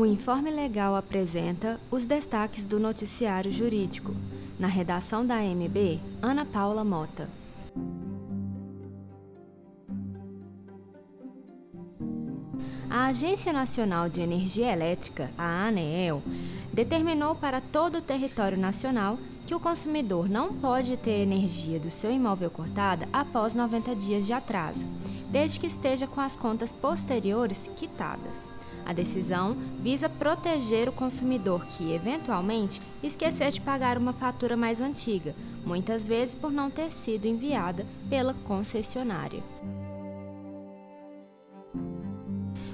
O Informe Legal apresenta os destaques do noticiário jurídico. Na redação da AMB, Ana Paula Mota. A Agência Nacional de Energia Elétrica, a ANEEL, determinou para todo o território nacional que o consumidor não pode ter energia do seu imóvel cortada após 90 dias de atraso, desde que esteja com as contas posteriores quitadas. A decisão visa proteger o consumidor que, eventualmente, esquecer de pagar uma fatura mais antiga, muitas vezes por não ter sido enviada pela concessionária.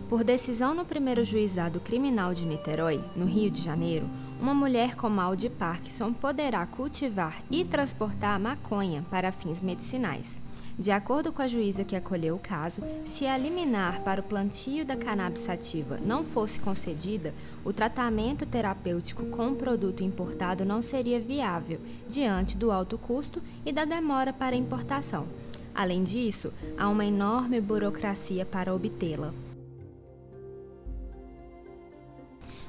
Por decisão no primeiro juizado criminal de Niterói, no Rio de Janeiro, uma mulher com mal de Parkinson poderá cultivar e transportar maconha para fins medicinais. De acordo com a juíza que acolheu o caso, se a liminar para o plantio da cannabis sativa não fosse concedida, o tratamento terapêutico com o produto importado não seria viável, diante do alto custo e da demora para importação. Além disso, há uma enorme burocracia para obtê-la.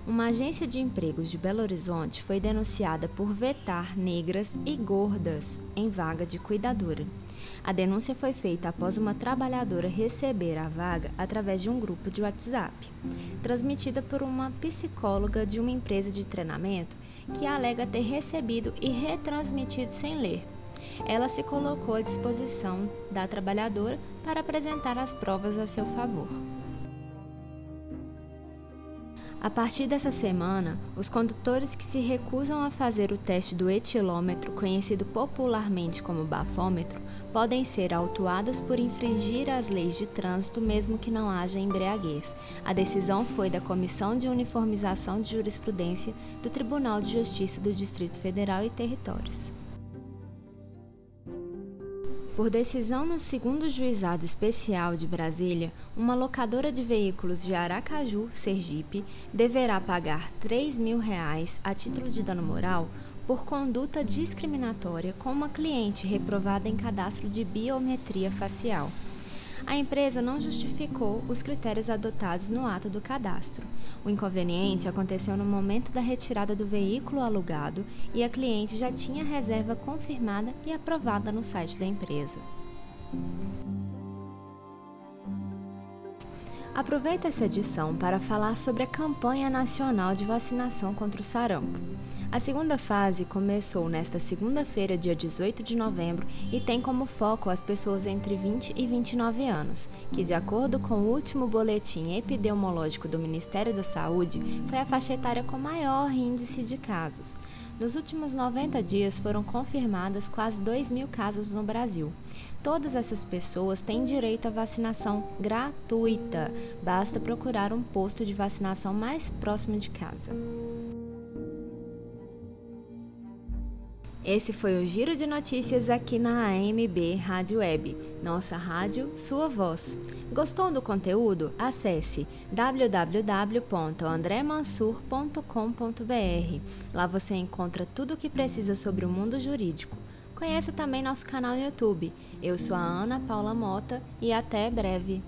Uma agência de empregos de Belo Horizonte foi denunciada por vetar negras e gordas em vaga de cuidadora. A denúncia foi feita após uma trabalhadora receber a vaga através de um grupo de WhatsApp, transmitida por uma psicóloga de uma empresa de treinamento que alega ter recebido e retransmitido sem ler. Ela se colocou à disposição da trabalhadora para apresentar as provas a seu favor. A partir dessa semana, os condutores que se recusam a fazer o teste do etilômetro, conhecido popularmente como bafômetro, podem ser autuados por infringir as leis de trânsito, mesmo que não haja embriaguez. A decisão foi da Comissão de Uniformização de Jurisprudência do Tribunal de Justiça do Distrito Federal e Territórios. Por decisão no segundo juizado especial de Brasília, uma locadora de veículos de Aracaju, Sergipe, deverá pagar 3 mil reais a título de dano moral por conduta discriminatória com uma cliente reprovada em cadastro de biometria facial a empresa não justificou os critérios adotados no ato do cadastro. O inconveniente aconteceu no momento da retirada do veículo alugado e a cliente já tinha reserva confirmada e aprovada no site da empresa. Aproveita essa edição para falar sobre a campanha nacional de vacinação contra o sarampo. A segunda fase começou nesta segunda-feira, dia 18 de novembro, e tem como foco as pessoas entre 20 e 29 anos, que, de acordo com o último boletim epidemiológico do Ministério da Saúde, foi a faixa etária com maior índice de casos. Nos últimos 90 dias foram confirmadas quase 2 mil casos no Brasil. Todas essas pessoas têm direito à vacinação gratuita. Basta procurar um posto de vacinação mais próximo de casa. Esse foi o Giro de Notícias aqui na AMB Rádio Web, nossa rádio, sua voz. Gostou do conteúdo? Acesse www.andremansur.com.br. Lá você encontra tudo o que precisa sobre o mundo jurídico. Conheça também nosso canal no YouTube. Eu sou a Ana Paula Mota e até breve.